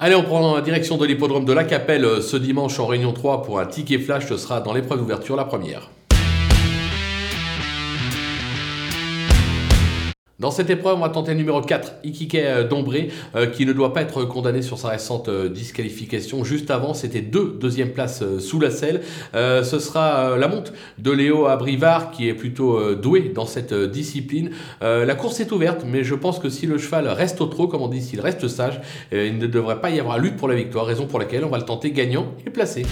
Allez, on prend la direction de l'hippodrome de la Capelle euh, ce dimanche en Réunion 3 pour un ticket flash. Ce sera dans l'épreuve d'ouverture la première. Dans cette épreuve, on va tenter le numéro 4, Ikike euh, Dombré, euh, qui ne doit pas être condamné sur sa récente euh, disqualification. Juste avant, c'était deux deuxième places sous la selle. ce sera la monte de Léo Abrivard, qui est plutôt doué dans cette discipline. la course est ouverte, mais je pense que si le cheval reste au trot, comme on dit, s'il reste sage, il ne devrait pas y avoir lutte pour la victoire, raison pour laquelle on va le tenter gagnant et placé.